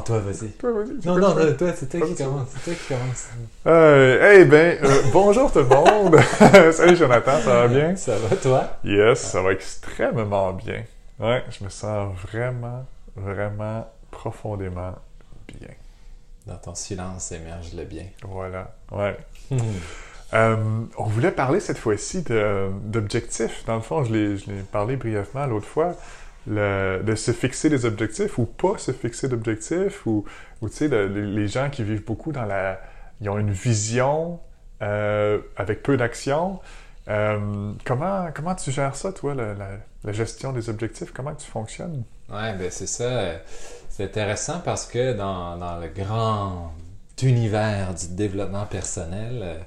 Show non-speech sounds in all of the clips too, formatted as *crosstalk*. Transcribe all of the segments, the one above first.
Non, toi, vas-y. Toi, vas-y. Non, non, non, toi, c'est toi qui commence. C'est toi qui commence. Euh, eh ben, euh, bonjour tout le monde. *laughs* Salut Jonathan, ça va bien? Ça va, toi? Yes, ça va extrêmement bien. Ouais, je me sens vraiment, vraiment profondément bien. Dans ton silence émerge le bien. Voilà, ouais. Euh, on voulait parler cette fois-ci d'objectifs. Dans le fond, je l'ai je l'ai parlé brièvement l'autre fois, de se fixer des objectifs ou pas se fixer d'objectifs, ou, tu sais, les gens qui vivent beaucoup dans la... Ils ont une vision euh, avec peu d'action. Euh, comment, comment tu gères ça, toi, la, gestion des objectifs? Comment tu fonctionnes? Ouais, ben c'est ça. C'est intéressant parce que dans, dans le grand univers du développement personnel,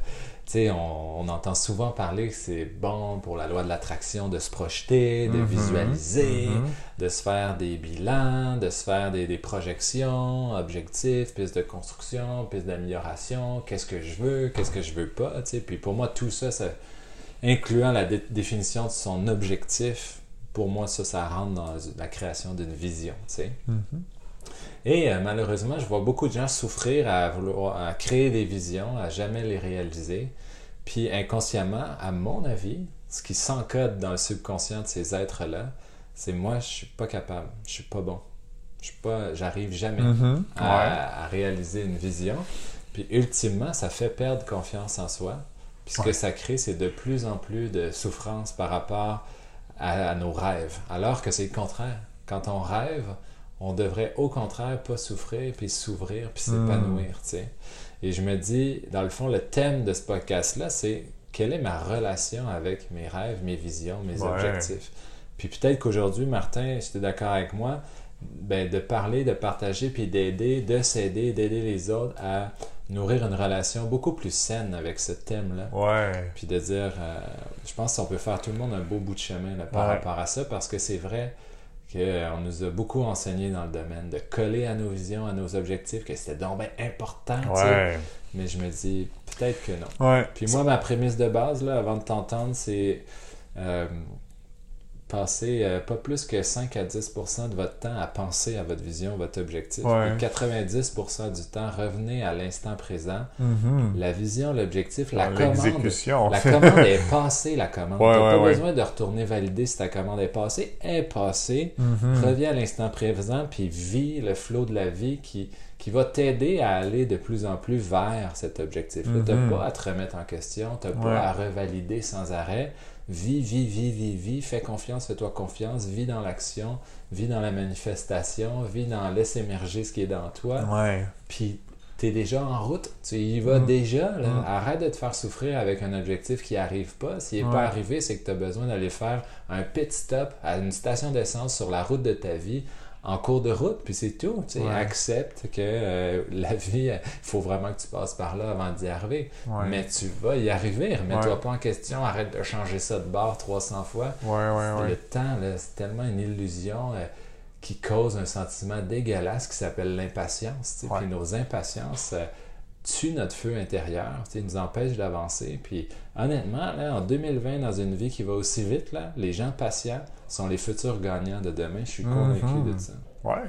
sais, on, on entend souvent parler que c'est bon pour la loi de l'attraction de se projeter, de Mhm, visualiser, mhm. de se faire des bilans, de se faire des, des projections, objectifs, pistes de construction, pistes d'amélioration, qu'est-ce que je veux, qu'est-ce que je veux pas, tu sais. Puis pour moi, tout ça, ça incluant la dé- définition de son objectif, pour moi, ça, ça rentre dans la création d'une vision, tu sais. Et euh, malheureusement, je vois beaucoup de gens souffrir à vouloir à créer des visions, à jamais les réaliser. Puis inconsciemment, à mon avis, ce qui s'encode dans le subconscient de ces êtres-là, c'est moi, je suis pas capable, je suis pas bon. Je suis pas, j'arrive jamais Mhm. à, à réaliser une vision. Puis ultimement, ça fait perdre confiance en soi. Puis ce que ça crée, c'est de plus en plus de souffrance par rapport à, à nos rêves. Alors que c'est le contraire. Quand on rêve, on devrait au contraire pas souffrir, puis s'ouvrir, puis s'épanouir, tu sais. Et je me dis, dans le fond, le thème de ce podcast-là, c'est quelle est ma relation avec mes rêves, mes visions, mes Ouais. objectifs? Puis peut-être qu'aujourd'hui, Martin, si tu es d'accord avec moi, ben, de parler, de partager, puis d'aider, de s'aider, d'aider les autres à nourrir une relation beaucoup plus saine avec ce thème-là. Ouais. Puis de dire, euh, je pense qu'on peut faire tout le monde un beau bout de chemin là, par Ouais. rapport à ça, parce que c'est vrai qu'on nous a beaucoup enseigné dans le domaine de coller à nos visions, à nos objectifs, que c'était donc bien important. Ouais. mais je me dis peut-être que non. Ouais. Puis moi, ma prémisse de base, là, avant de t'entendre, c'est euh, passer euh, pas plus que 5 à 10% de votre temps à penser à votre vision, votre objectif. Ouais. Puis 90% du temps, revenez à l'instant présent. Mhm. La vision, l'objectif, la commande. La commande est *laughs* passée, la commande. Ouais, T'as ouais, pas besoin de retourner valider si ta commande est passée. Est passée. Mhm. Reviens à l'instant présent, puis vis le flot de la vie qui, qui va t'aider à aller de plus en plus vers cet objectif-là. Tu Mhm. pas à te remettre en question, tu Ouais. pas à revalider sans arrêt. Vis, vis, vis, vis, vis, fais confiance, fais-toi confiance, vis dans l'action, vis dans la manifestation, vis dans laisse émerger ce qui est dans toi, Ouais. puis tu es déjà en route, tu y vas Mm. déjà. là. Mm. Arrête de te faire souffrir avec un objectif qui arrive pas. S'il n'est Ouais. pas arrivé, c'est que tu as besoin d'aller faire un pit stop à une station d'essence sur la route de ta vie en cours de route, puis c'est tout. tu sais. Ouais. Accepte que euh, la vie, il faut vraiment que tu passes par là avant d'y arriver. Ouais. Mais tu vas y arriver. Remets-toi Ouais. pas en question. Arrête de changer ça de bord 300 fois. Le temps, c'est tellement une illusion euh, qui cause un sentiment dégueulasse qui s'appelle l'impatience. tu sais. Ouais. Puis nos impatiences euh, tuent notre feu intérieur, tu sais, nous empêchent d'avancer. Puis honnêtement, là, en 2020, dans une vie qui va aussi vite, là, les gens patients sont les futurs gagnants de demain. Je suis convaincu Mhm. de ça. Ouais.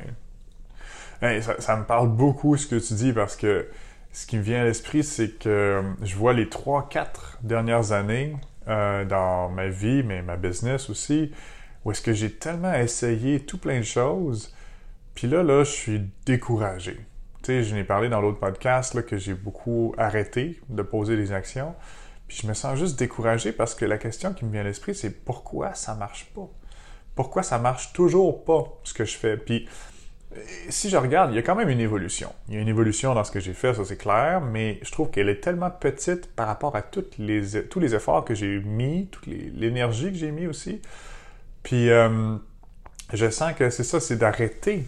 Hey, ça, ça me parle beaucoup ce que tu dis parce que ce qui me vient à l'esprit, c'est que euh, je vois les 3-4 dernières années euh, dans ma vie, mais ma business aussi, où est-ce que j'ai tellement essayé tout plein de choses, puis là, là, je suis découragé. Tu sais, je n'ai parlé dans l'autre podcast là, que j'ai beaucoup arrêté de poser des actions, puis je me sens juste découragé parce que la question qui me vient à l'esprit, c'est pourquoi ça marche pas? Pourquoi ça marche toujours pas ce que je fais? Puis si je regarde, il y a quand même une évolution. Il y a une évolution dans ce que j'ai fait, ça c'est clair, mais je trouve qu'elle est tellement petite par rapport à toutes les, tous les efforts que j'ai mis, toute l'énergie que j'ai mis aussi. Puis euh, je sens que c'est ça, c'est d'arrêter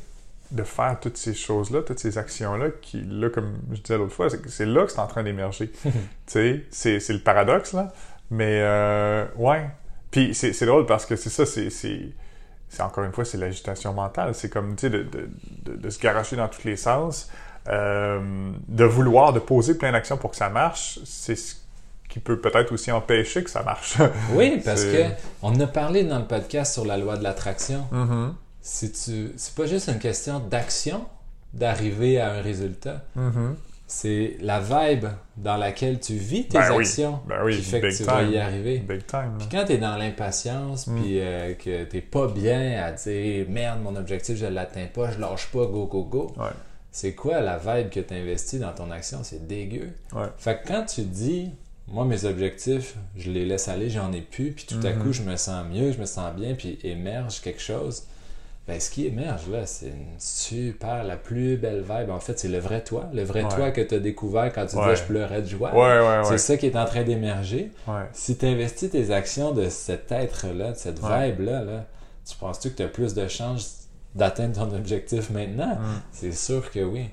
de faire toutes ces choses-là, toutes ces actions-là, qui, là, comme je disais l'autre fois, c'est là que c'est en train d'émerger. *laughs* tu sais, c'est c'est le paradoxe, là. Mais, euh, ouais. Puis c'est c'est drôle parce que c'est ça, c'est... encore une fois, c'est l'agitation mentale. C'est comme, tu sais, de, de, de, de se garocher dans tous les sens, euh, de vouloir, de poser plein d'actions pour que ça marche, c'est ce qui peut peut-être aussi empêcher que ça marche. Oui, parce *laughs* que on a parlé dans le podcast sur la loi de l'attraction. Mhm. Tu, c'est pas juste une question d'action, d'arriver à un résultat. Mhm. C'est la vibe dans laquelle tu vis tes Ben oui. actions Ben oui, qui fait que tu vas y arriver. Big time. Puis quand t'es dans l'impatience, Mm. puis euh, que t'es pas bien à dire merde, mon objectif, je l'atteins pas, je lâche pas, go, go, go. Ouais. C'est quoi la vibe que t'investis dans ton action? C'est dégueu. Ouais. Fait que quand tu dis, moi, mes objectifs, je les laisse aller, j'en ai plus, puis tout à Mhm. coup, je me sens mieux, je me sens bien, puis émerge quelque chose. Ben, ce qui émerge là, c'est une super, la plus belle vibe. En fait, c'est le vrai toi, le vrai Ouais. toi que tu as découvert quand tu Ouais. disais je pleurais de joie. Ouais, C'est ça qui est en train d'émerger. Si tu investis tes actions de cet être-là, de cette vibe-là, là, tu penses-tu que tu as plus de chances d'atteindre ton objectif maintenant? Mm. C'est sûr que oui.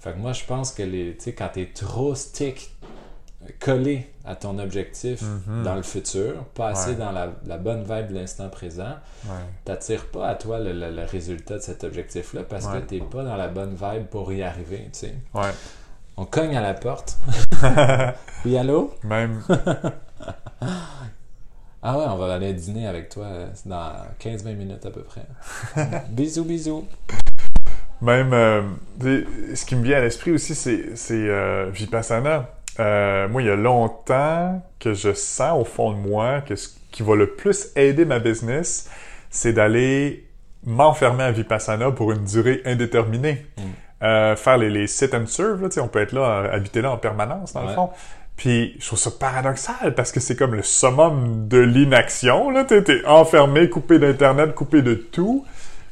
Fait que moi, je pense que les, tu sais, quand tu es trop stick, collé à ton objectif Mhm. dans le futur, pas assez Ouais. dans la, la bonne vibe de l'instant présent, Ouais. t'attires pas à toi le, le- le résultat de cet objectif-là parce Ouais. que t'es pas dans la bonne vibe pour y arriver, tu sais. On cogne à la porte. *laughs* oui, allô? Même. *laughs* Ah ouais, on va aller dîner avec toi euh, dans 15-20 minutes à peu près. *laughs* bisous, bisous. Même, euh, ce qui me vient à l'esprit aussi, c'est, c'est euh, Vipassana. Euh, moi, il y a longtemps que je sens au fond de moi que ce qui va le plus aider ma business, c'est d'aller m'enfermer à Vipassana pour une durée indéterminée. Mm. Euh, faire les, les sit and serve, là, tu sais, on peut être là, habiter là en permanence, dans le fond. Puis je trouve ça paradoxal parce que c'est comme le summum de l'inaction. T'es, t'es enfermé, coupé d'internet, coupé de tout.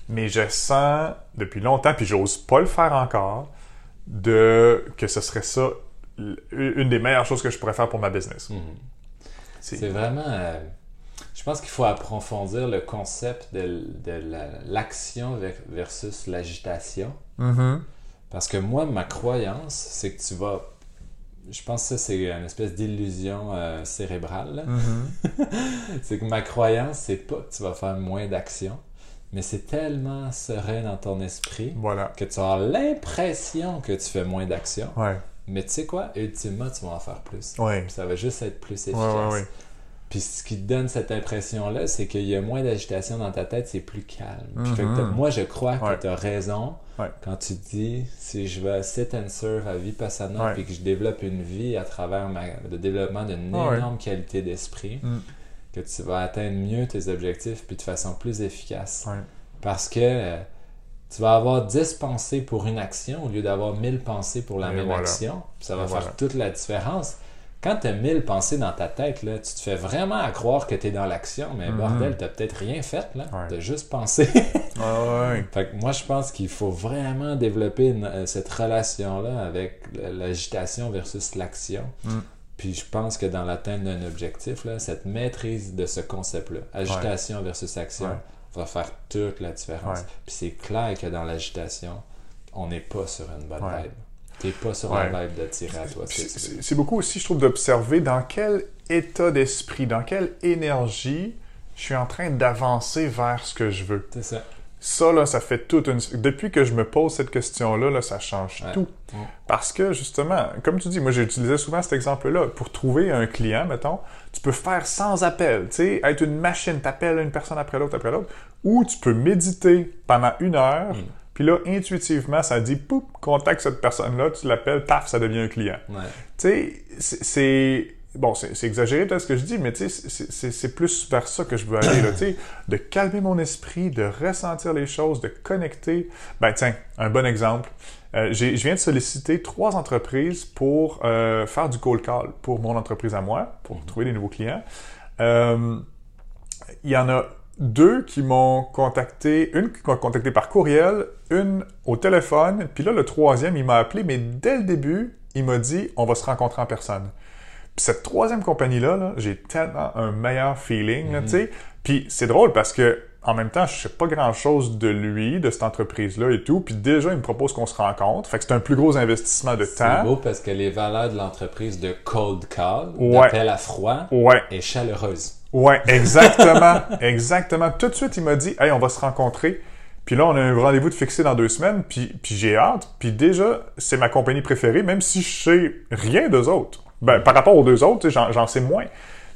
Mais je sens depuis longtemps, puis j'ose pas le faire encore, de que ce serait ça une des meilleures choses que je pourrais faire pour ma business. Mhm. C'est- C'est vraiment. euh, je pense qu'il faut approfondir le concept de, de la- l'action ver- versus l'agitation. Mhm. Parce que moi, ma croyance, c'est que tu vas. Je pense que ça, c'est une espèce d'illusion euh, cérébrale. Mhm. *laughs* c'est que ma croyance, c'est pas que tu vas faire moins d'action, mais c'est tellement serein dans ton esprit Voilà. que tu as l'impression que tu fais moins d'action. Ouais. Mais tu sais quoi? Ultimement, tu vas en faire plus. Ouais. Ça va juste être plus efficace. ouais. Puis ce qui te donne cette impression-là, c'est qu'il y a moins d'agitation dans ta tête, c'est plus calme. Puis fait que Mhm. moi, je crois que tu as raison quand tu dis si je vais sit and serve à Vipassana Ouais. puis que je développe une vie à travers ma- le développement d'une énorme qualité d'esprit, Mm. que tu vas atteindre mieux tes objectifs puis de façon plus efficace. Parce que euh, tu vas avoir 10 pensées pour une action au lieu d'avoir 1000 pensées pour la Et même voilà. action. Ça va Et faire voilà. toute la différence. Quand tu as 1000 pensées dans ta tête, là, tu te fais vraiment à croire que tu es dans l'action, mais Mhm. bordel, tu peut-être rien fait. là. Ouais. Tu as juste pensé. Ouais, *laughs* ouais. fait que moi, je pense qu'il faut vraiment développer une- euh, cette relation-là avec l'agitation versus l'action. Mm. Puis je pense que dans l'atteinte d'un objectif, là, cette maîtrise de ce concept-là, agitation versus action. Va faire toute la différence. Ouais. Puis c'est clair que dans l'agitation, on n'est pas sur une bonne Ouais. vibe. T'es pas sur Ouais. la vibe de tirer à toi. C'est beaucoup aussi, je trouve, d'observer dans quel état d'esprit, dans quelle énergie je suis en train d'avancer vers ce que je veux. C'est ça. Ça, là, ça fait toute une... Depuis que je me pose cette question-là, là, ça change Ouais. tout. Ouais. Parce que, justement, comme tu dis, moi, j'utilisais souvent cet exemple-là. Pour trouver un client, mettons, tu peux faire sans appel, tu sais, être une machine, t'appelles une personne après l'autre, après l'autre, ou tu peux méditer pendant une heure, Mm. puis là, intuitivement, ça dit, poup, contacte cette personne-là, tu l'appelles, paf, ça devient un client. Ouais. Tu sais, c'est- c'est... Bon, c'est exagéré peut-être ce que je dis, mais tu sais, c'est- plus vers ça que je veux aller, là, tu sais, de calmer mon esprit, de ressentir les choses, de connecter. Ben tiens, un bon exemple. Euh, je viens de solliciter trois entreprises pour euh, faire du cold call pour mon entreprise à moi, pour trouver des nouveaux clients. Euh, il y en a deux qui m'ont contacté, une qui m'a contacté par courriel, une au téléphone, puis là, le troisième, il m'a appelé, mais dès le début, il m'a dit on va se rencontrer en personne. Cette troisième compagnie-là, là, j'ai tellement un meilleur feeling, Mhm. tu sais. Puis c'est drôle parce que en même temps, je sais pas grand-chose de lui, de cette entreprise-là et tout. Puis déjà, il me propose qu'on se rencontre. Fait que c'est un plus gros investissement de C'est temps. beau parce que les valeurs de l'entreprise de cold call, Ouais. d'appel à froid, Ouais, est chaleureuse. ouais, exactement, *laughs* exactement. Tout de suite, il m'a dit, hey, on va se rencontrer. Puis là, on a un rendez-vous de fixé dans deux semaines. Puis, puis j'ai hâte. Puis déjà, c'est ma compagnie préférée, même si je sais rien d'eux autres. Ben, par rapport aux deux autres, j'en, sais moins.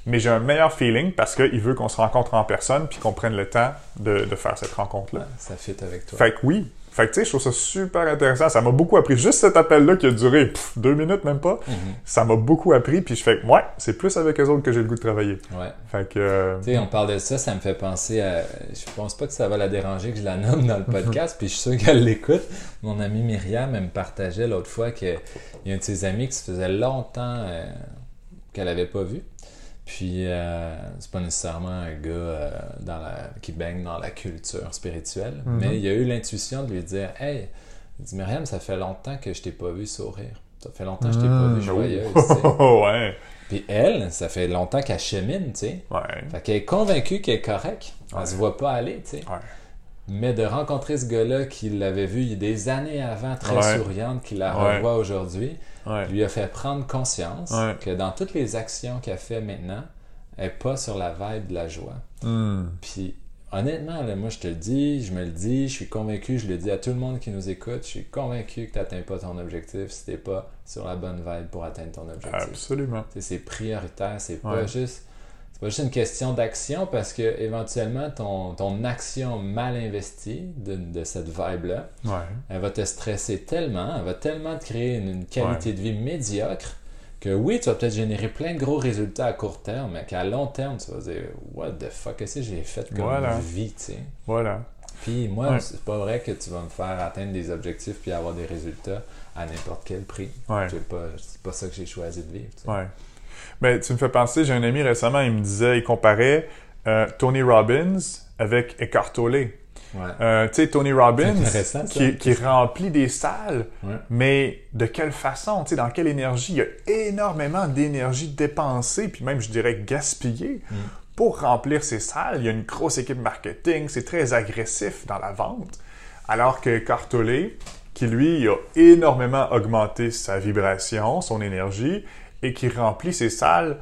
Mais j'ai un meilleur feeling parce qu'il veut qu'on se rencontre en personne puis qu'on prenne le temps de, de faire cette rencontre-là. Ça fit avec toi. Fait que oui. Fait que, tu sais, je trouve ça super intéressant. Ça m'a beaucoup appris. Juste cet appel-là qui a duré pff, deux minutes, même pas, Mhm. ça m'a beaucoup appris. Puis je fais que, ouais, c'est plus avec eux autres que j'ai le goût de travailler. Ouais. Fait que... euh, Tu sais, on parle de ça, ça me fait penser à. Je pense pas que ça va la déranger que je la nomme dans le *laughs* podcast, puis je suis sûr qu'elle l'écoute. Mon amie Myriam, elle me partageait l'autre fois qu'il y a un de ses amis qui se faisait longtemps euh, qu'elle avait pas vu. Puis, euh, c'est pas nécessairement un gars euh, dans la, qui baigne dans la culture spirituelle, Mhm. mais il a eu l'intuition de lui dire Hey, il dit Myriam, ça fait longtemps que je t'ai pas vu sourire. Ça fait longtemps que je t'ai pas vu mm, joyeuse. *laughs* oh, ouais. Puis elle, ça fait longtemps qu'elle chemine, tu sais. Ouais. Fait qu'elle est convaincue qu'elle est correcte. Elle Ouais. se voit pas aller, tu sais. Ouais. Mais de rencontrer ce gars-là qui l'avait vu il y a des années avant, très Ouais. souriante, qui la Ouais. revoit aujourd'hui, Ouais. lui a fait prendre conscience que dans toutes les actions qu'elle fait maintenant, elle n'est pas sur la vibe de la joie. Hmm. Puis honnêtement, là, moi je te le dis, je me le dis, je suis convaincu, je le dis à tout le monde qui nous écoute, je suis convaincu que tu n'atteins pas ton objectif si tu n'es pas sur la bonne vibe pour atteindre ton objectif. Absolument. C'est prioritaire, c'est pas juste c'est pas juste une question d'action parce que éventuellement ton, ton action mal investie de, de cette vibe là, Ouais. elle va te stresser tellement, elle va tellement te créer une, une qualité de vie médiocre que oui, tu vas peut-être générer plein de gros résultats à court terme, mais qu'à long terme, tu vas dire What the fuck, qu'est-ce que j'ai fait comme Voilà. vie, tu sais? Voilà. Puis moi, Ouais. c'est pas vrai que tu vas me faire atteindre des objectifs puis avoir des résultats à n'importe quel prix. Ouais. J'ai pas, c'est pas ça que j'ai choisi de vivre. tu sais. Ouais. Mais tu me fais penser, j'ai un ami récemment, il me disait, il comparait euh, Tony Robbins avec Eckhart Tolle. Ouais. Euh, tu sais, Tony Robbins, qui, qui remplit des salles, Ouais. mais de quelle façon, tu sais, dans quelle énergie? Il y a énormément d'énergie dépensée, puis même, je dirais, gaspillée Mm. pour remplir ces salles. Il y a une grosse équipe marketing, c'est très agressif dans la vente. Alors que Eckhart Tolle, qui lui a énormément augmenté sa vibration, son énergie, et qui remplit ses salles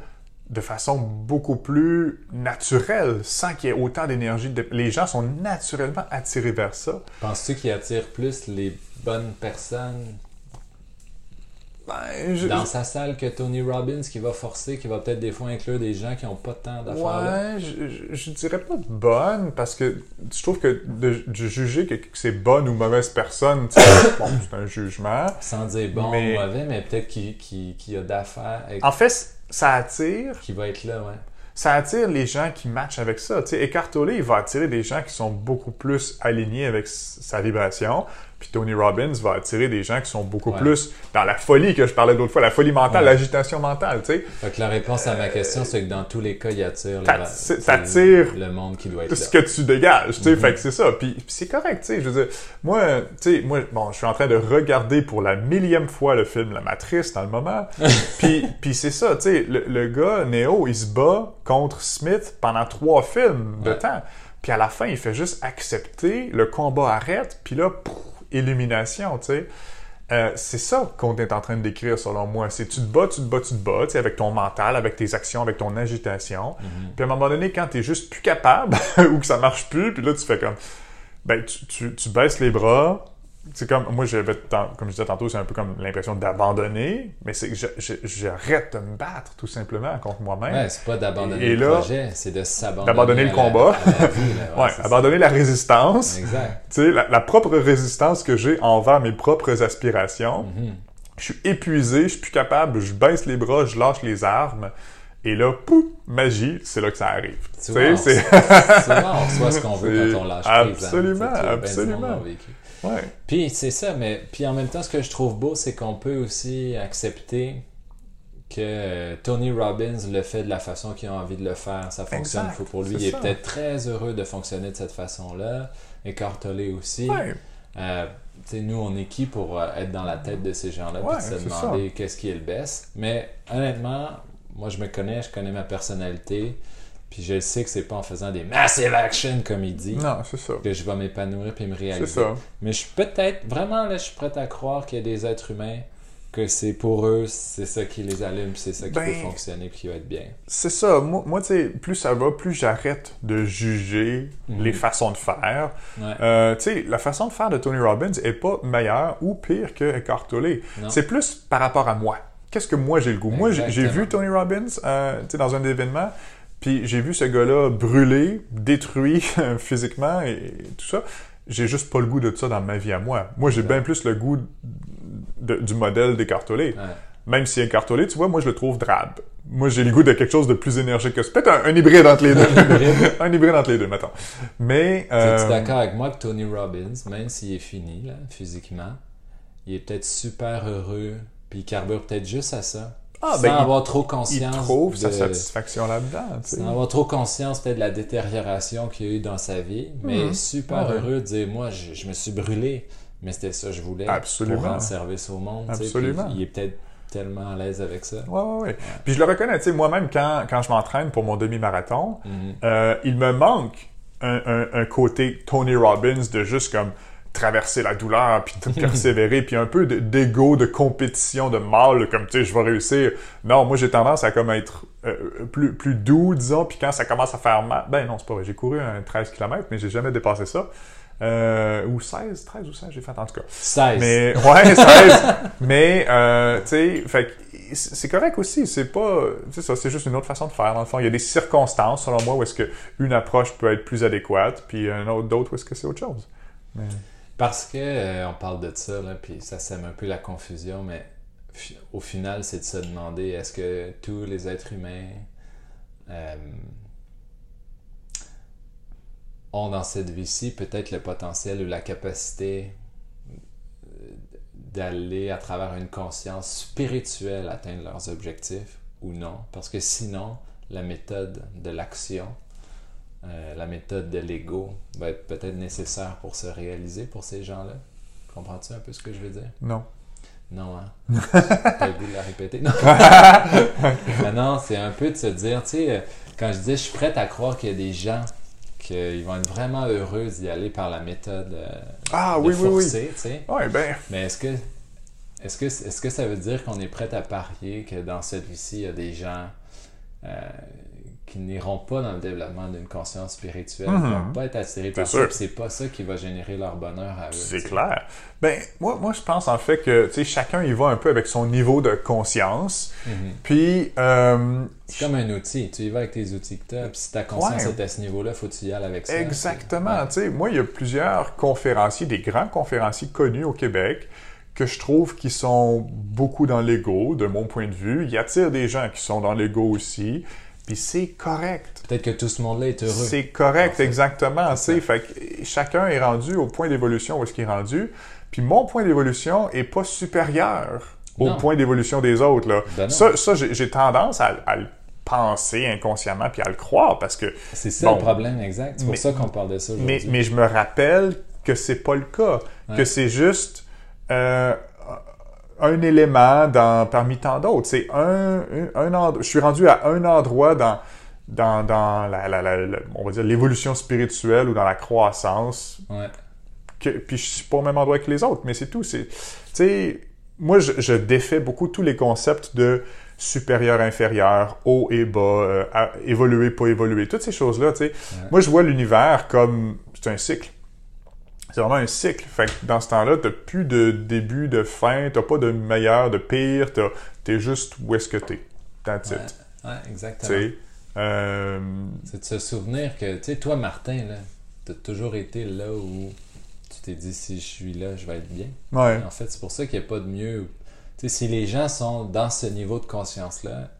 de façon beaucoup plus naturelle, sans qu'il y ait autant d'énergie. de- Les gens sont naturellement attirés vers ça. Penses-tu qu'il attire plus les bonnes personnes Ben, je- dans sa salle que Tony Robbins qui va forcer, qui va peut-être des fois inclure des gens qui n'ont pas tant d'affaires? Ouais, je, je- je dirais pas bonne, parce que je trouve que de, de juger que, que c'est bonne ou mauvaise personne, *coughs* bon, c'est un jugement. Sans dire bon Mais- ou mauvais, mais peut-être qu'il qui, qui a d'affaires avec- En fait, ça attire, qui va être là, ouais. ça attire les gens qui matchent avec ça. Tolle, il va attirer des gens qui sont beaucoup plus alignés avec sa vibration. Puis Tony Robbins va attirer des gens qui sont beaucoup Ouais. plus dans la folie que je parlais l'autre fois, la folie mentale, Ouais. l'agitation mentale, tu sais. Fait que la réponse à ma question, c'est que dans tous les cas, il attire le- le monde qui doit être ce là. que tu dégages, tu sais, Mhm. fait que c'est ça. Puis, puis c'est correct, tu sais, je veux dire, moi, tu sais, moi, bon, je suis en train de regarder pour la millième fois le film La Matrice dans le moment, *laughs* puis, puis c'est ça, tu sais, le, le gars, Neo, il se bat contre Smith pendant trois films de Ouais. temps, puis à la fin, il fait juste accepter, le combat arrête, puis là, pouf, illumination, tu sais. Euh, c'est ça qu'on est en train de décrire selon moi. C'est tu te bats, tu te bats, tu te bats, tu sais, avec ton mental, avec tes actions, avec ton agitation. Mhm. Puis à un moment donné, quand t'es juste plus capable *laughs* ou que ça marche plus, puis là tu fais comme, ben tu, tu, tu baisses les bras. C'est comme moi j'avais comme je disais tantôt, c'est un peu comme l'impression d'abandonner, mais c'est que j'arrête de me battre tout simplement contre moi-même. Ouais, c'est pas d'abandonner Et le là, projet, c'est de s'abandonner. d'abandonner le la- combat. à la vie, là. Ouais, ça. abandonner la résistance. Exact. Tu sais, la, la propre résistance que j'ai envers mes propres aspirations. Mhm. Je suis épuisé, je suis plus capable, je baisse les bras, je lâche les armes. Et là, pouf, magie, c'est là que ça arrive. Souvent, on, on reçoit ce qu'on veut *laughs* quand on lâche prise. hein. absolument, absolument. Ouais. Puis c'est ça, mais puis en même temps, ce que je trouve beau, c'est qu'on peut aussi accepter que euh, Tony Robbins le fait de la façon qu'il a envie de le faire. Ça fonctionne Exact, pour lui. Il est peut-être très heureux de fonctionner de cette façon-là. Et Tolle aussi. Ouais. Euh, nous, on est qui pour euh, être dans la tête de ces gens-là Ouais, de se demander qu'est-ce qui est le best. Mais honnêtement, moi, je me connais, je connais ma personnalité. Puis je sais que c'est pas en faisant des massive action, comme il dit, Non, ça. que je vais m'épanouir puis me réaliser. ça. Mais je suis peut-être, vraiment, là, je suis prêt à croire qu'il y a des êtres humains que c'est pour eux, c'est ça qui les allume, c'est ça qui Ben, peut fonctionner puis qui va être bien. C'est ça. Moi, moi tu sais, plus ça va, plus j'arrête de juger Mhm. les façons de faire. Ouais. Euh, tu sais, la façon de faire de Tony Robbins est pas meilleure ou pire que Eckhart Tolle. C'est plus par rapport à moi. Qu'est-ce que moi j'ai le goût? Moi, j'ai- vu Tony Robbins euh, tu sais, dans un événement, puis j'ai vu ce gars-là brûler, détruit *laughs* physiquement et tout ça. j'ai juste pas le goût de ça dans ma vie à moi. Moi, j'ai bien plus le goût de- du modèle d'écartolé. Ouais. Même si écartolé, tu vois, moi, je le trouve drabe. Moi, j'ai le goût de quelque chose de plus énergique que ça. Peut-être un, un hybride entre les deux. un hybride *laughs* entre les deux, mettons. Mais... Tu es euh, d'accord avec moi que Tony Robbins, même s'il est fini, là, physiquement, il est peut-être super heureux, puis il carbure peut-être juste à ça. Ah, sans ben, il- avoir trop il conscience. trouve sa de- satisfaction là-dedans. Sans avoir trop conscience peut-être de la détérioration qu'il y a eu dans sa vie, mais Mhm. super Ouais. heureux de dire moi je, je me suis brûlé, mais c'était ça que je voulais Absolument. pour rendre service au monde. Absolument. puis il est peut-être tellement à l'aise avec ça. Ouais, ouais, ouais. Puis je le reconnais, tu sais, moi-même, quand, quand je m'entraîne pour mon demi-marathon, Mhm. euh, il me manque un, un- un côté Tony Robbins de juste comme traverser la douleur, puis de *laughs* persévérer, puis un peu de- d'ego, de compétition, de mal, comme, tu sais, je vais réussir. Non, moi, j'ai tendance à comme être euh, plus, plus doux, disons, puis quand ça commence à faire mal... Ben non, c'est pas vrai, j'ai couru un 13 km, mais j'ai jamais dépassé ça. Euh, ou 16, 13 ou 16, j'ai fait en tout cas. 16. Mais ouais, *laughs* 16. mais euh, tu sais, fait c'est correct aussi. C'est pas, c'est ça, c'est juste une autre façon de faire. Dans le fond, il y a des circonstances, selon moi, où est-ce que une approche peut être plus adéquate, puis un autre d'autre où est-ce que c'est autre chose. Mais- Parce que euh, on parle de ça, là, puis ça sème un peu la confusion, mais au final, c'est de se demander est-ce que tous les êtres humains euh, ont dans cette vie-ci peut-être le potentiel ou la capacité euh, d'aller à travers une conscience spirituelle atteindre leurs objectifs ou non? Parce que sinon, la méthode de l'action, euh, la méthode de l'ego va être peut-être nécessaire pour se réaliser pour ces gens-là. Comprends-tu un peu ce que je veux dire? Non. Non, hein? *laughs* T'as le goût de la répéter? Non. *laughs* Mais non, c'est un peu de se dire, tu sais, euh, quand je dis je suis prête à croire qu'il y a des gens qu'ils vont être vraiment heureux d'y aller par la méthode euh, Ah de oui, oui, oui. Ouais, ben, Mais est-ce que est-ce que est-ce que ça veut dire qu'on est prêt à parier que dans cette vie-ci, il y a des gens euh, qui n'iront pas dans le développement d'une conscience spirituelle, Mhm. vont pas être attirés par sûr. ça, c'est pas ça qui va générer leur bonheur à eux. c'est clair. Ben, moi, moi, je pense en fait que, tu sais, chacun y va un peu avec son niveau de conscience. Mhm. Puis, euh, C'est comme un outil. Tu y vas avec tes outils que tu as, puis si ta conscience Ouais. est à ce niveau-là, faut que tu y ailles avec ça. Exactement. Tu sais, moi, il y a plusieurs conférenciers, des grands conférenciers connus au Québec, que je trouve qui sont beaucoup dans l'ego, de mon point de vue. Ils attirent des gens qui sont dans l'ego aussi. Puis c'est correct. Peut-être que tout ce monde-là est heureux. C'est correct, En fait. exactement. sais. Fait que chacun est rendu au point d'évolution où est-ce qu'il est rendu. Puis mon point d'évolution est pas supérieur au Non. point d'évolution des autres. Là. Ben ça, ça j'ai tendance à, à le penser inconsciemment puis à le croire parce que C'est ça Bon. le problème exact. C'est pour Mais- ça qu'on parle de ça mais, je me rappelle que c'est pas le cas. Ouais. Que c'est juste euh, un élément dans, parmi tant d'autres. C'est un, un, un endroit- Je suis rendu à un endroit dans, dans, dans la, la- la- la- on va dire l'évolution spirituelle ou dans la croissance. Ouais. Que, puis je suis pas au même endroit que les autres, mais c'est tout. C'est, tu sais, moi, je, je défais beaucoup tous les concepts de supérieur, inférieur, haut et bas, euh, à- évoluer, pas évoluer, toutes ces choses-là, tu sais. Moi, je vois l'univers comme, c'est un cycle. C'est vraiment un cycle. Fait que dans ce temps-là, t'as plus de début, de fin, t'as pas de meilleur, de pire, t'as- t'es juste où est-ce que t'es. That's Ouais. exactement. Euh, C'est de se souvenir que, tu sais, toi, Martin, là, t'as toujours été là où tu t'es dit si je suis là, je vais être bien. ouais. En fait, c'est pour ça qu'il n'y a pas de mieux. Tu sais, si les gens sont dans ce niveau de conscience-là,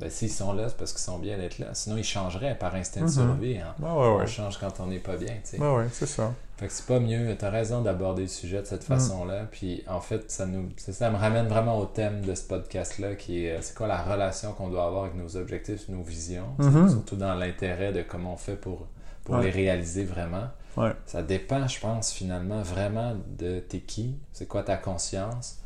ben s'ils sont là, c'est parce qu'ils sont bien d'être là. Sinon, ils changeraient par instinct de Mhm. survie. hein. Ouais, ouais, ouais. On change quand on n'est pas bien, tu sais. Ouais, ouais, c'est ça. Fait que c'est pas mieux, t'as raison d'aborder le sujet de cette Mm. façon-là. Puis en fait, ça nous ça, ça me ramène vraiment au thème de ce podcast-là, qui est euh, c'est quoi la relation qu'on doit avoir avec nos objectifs, nos visions, tu Mhm. surtout dans l'intérêt de comment on fait pour, pour Ouais. les réaliser vraiment. Ça dépend, je pense, finalement, vraiment de t'es qui, c'est quoi ta conscience.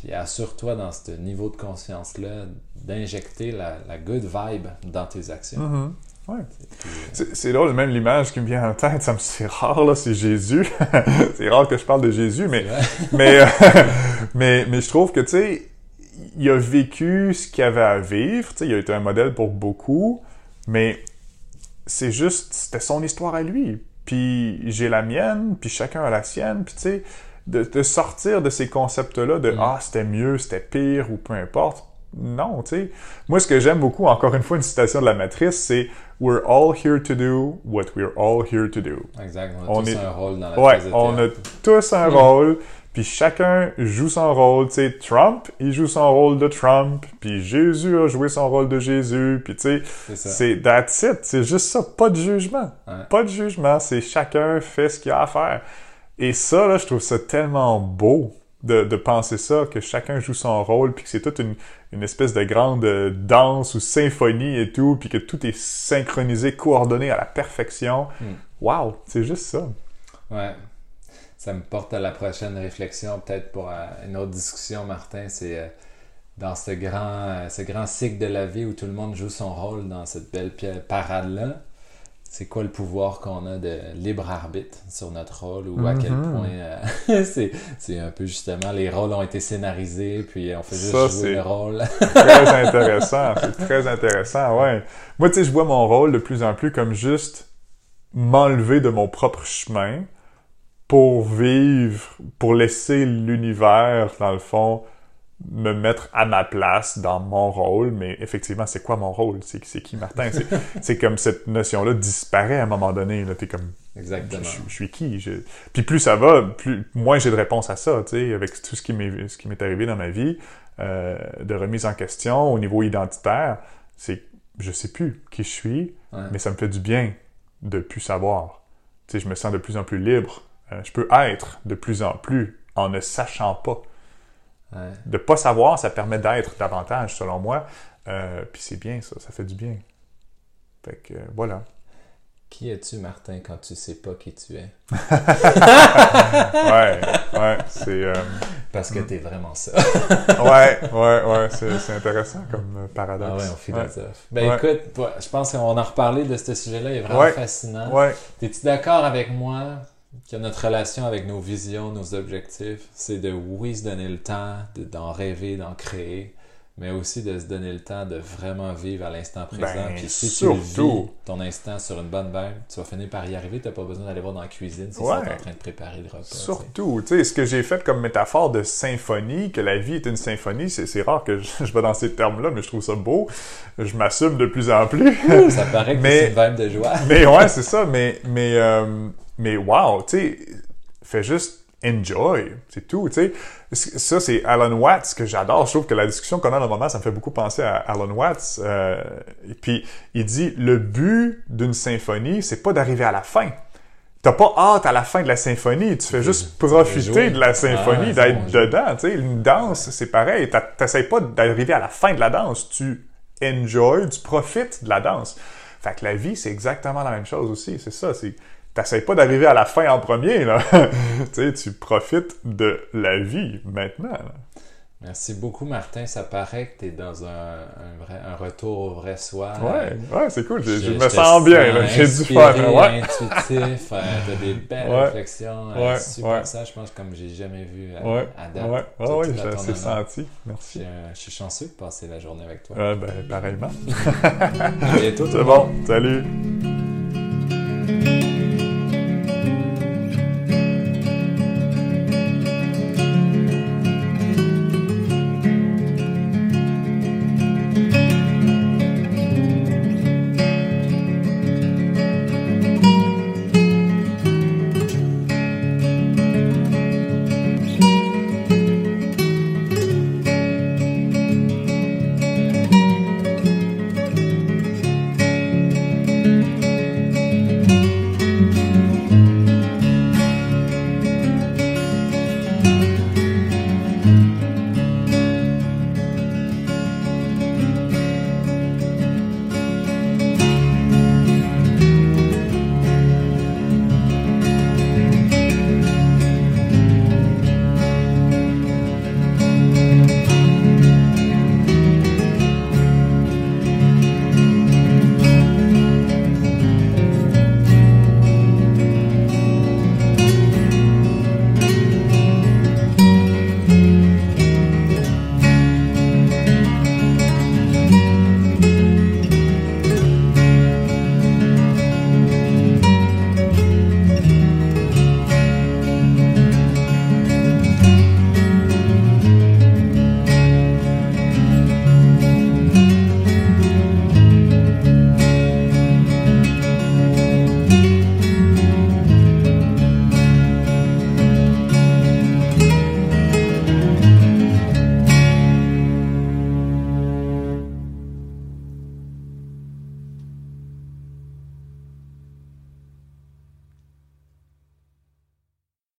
Puis assure-toi dans ce niveau de conscience-là d'injecter la, la good vibe dans tes actions. Mhm. Ouais. Puis, euh, C'est drôle, même l'image qui me vient en tête, ça me c'est rare là, c'est Jésus. *laughs* c'est rare que je parle de Jésus, mais euh, *laughs* *laughs* mais mais je trouve que tu sais, il a vécu ce qu'il avait à vivre, tu sais, il a été un modèle pour beaucoup, mais c'est juste c'était son histoire à lui. Puis j'ai la mienne, puis chacun a la sienne, puis tu sais de, de sortir de ces concepts-là de Mm. ah c'était mieux, c'était pire ou peu importe. non, tu sais. Moi, ce que j'aime beaucoup, encore une fois, une citation de la matrice, c'est We're all here to do what we're all here to do. Exact. On a On tous est- un rôle dans la Ouais, on a tous un rôle, puis chacun joue son rôle. Tu sais, Trump, il joue son rôle de Trump, puis Jésus a joué son rôle de Jésus, puis tu sais, C'est ça. c'est that's it. C'est juste ça, pas de jugement. Ouais. Pas de jugement, c'est chacun fait ce qu'il a à faire. Et ça, là, je trouve ça tellement beau de, de penser ça, que chacun joue son rôle, puis que c'est toute une, une espèce de grande euh, danse ou symphonie et tout, puis que tout est synchronisé, coordonné à la perfection. Mm. Wow, c'est juste ça. Ouais. Ça me porte à la prochaine réflexion, peut-être pour euh, une autre discussion, Martin. C'est euh, dans ce grand, ce grand cycle de la vie où tout le monde joue son rôle dans cette belle parade-là. C'est quoi le pouvoir qu'on a de libre arbitre sur notre rôle ou à quel Mhm. point euh, *laughs* c'est, c'est un peu justement les rôles ont été scénarisés puis on fait juste Ça, jouer c'est- le rôle. *laughs* Très intéressant, c'est très intéressant, ouais. Moi, tu sais, je vois mon rôle de plus en plus comme juste m'enlever de mon propre chemin pour vivre, pour laisser l'univers, dans le fond, me mettre à ma place dans mon rôle, mais effectivement, c'est quoi mon rôle? C'est c'est qui Martin? C'est- *laughs* C'est comme cette notion-là disparaît à un moment donné. Là, t'es comme, je, Exactement. je- je suis qui? Je- Puis plus ça va, plus moins j'ai de réponse à ça, tu sais, avec tout ce qui m'est ce qui m'est arrivé dans ma vie, euh, de remise en question au niveau identitaire, c'est je sais plus qui je suis, Ouais. mais ça me fait du bien de plus savoir. Tu sais, je me sens de plus en plus libre. Euh, je peux être de plus en plus en ne sachant pas. Ouais. De pas savoir, ça permet d'être davantage, selon moi. Euh, puis c'est bien, ça, ça fait du bien. Fait que euh, voilà. Qui es-tu, Martin, quand tu sais pas qui tu es? *laughs* Ouais, ouais, c'est euh, Parce que t'es vraiment ça. *laughs* ouais, ouais, ouais, c'est c'est intéressant comme euh, Ah paradoxe. ouais, on philosophe. Ben Ouais. écoute, je pense qu'on en reparlé de ce sujet-là, il est vraiment fascinant. Ouais, T'es-tu d'accord avec moi que notre relation avec nos visions, nos objectifs, c'est de oui se donner le temps de- d'en rêver, d'en créer, mais aussi de se donner le temps de vraiment vivre à l'instant présent. Ben, Puis si tu surtout. vis ton instant sur une bonne vibe, tu vas finir par y arriver. T'as pas besoin d'aller voir dans la cuisine si Ouais. tu es en train de préparer le repas. tu. Surtout, tu sais, ce que j'ai fait comme métaphore de symphonie, que la vie est une symphonie, c'est rare que je, je vais dans ces termes-là, mais je trouve ça beau. Je m'assume de plus en plus. *laughs* Ça paraît que c'est une vibe de joie. mais ouais, c'est ça, mais, mais, euh, mais wow, tu sais, fais juste enjoy, c'est tout, tu sais. Ça, c'est Alan Watts que j'adore. Je trouve que la discussion qu'on a dans le moment, ça me fait beaucoup penser à Alan Watts. Euh, et puis, il dit, le but d'une symphonie, c'est pas d'arriver à la fin. T'as pas hâte à la fin de la symphonie, tu fais juste profiter de la symphonie, Ah, c'est d'être dedans, tu sais. Une danse, c'est pareil. T'essayes pas d'arriver à la fin de la danse, tu enjoy, tu profites de la danse. Fait que la vie, c'est exactement la même chose aussi, c'est ça, c'est... T'essayes pas d'arriver à la fin en premier, là. *laughs* tu sais, tu profites de la vie maintenant. là. Merci beaucoup, Martin. Ça paraît que tu es dans un, un vrai, un retour au vrai soi. Ouais, ouais, c'est cool, je, me sens bien. J'ai du fun, ouais. intuitif, euh, des *laughs* belles Ouais. réflexions, euh, Ouais, super ouais. ça, je pense, comme j'ai jamais vu euh, Ouais, à ouais, date. ouais, ouais, à j'ai assez senti. Merci. Je, euh, je suis chanceux de passer la journée avec toi. Ouais, ben, pareillement. *laughs* À bientôt. tout C'est bon, salut.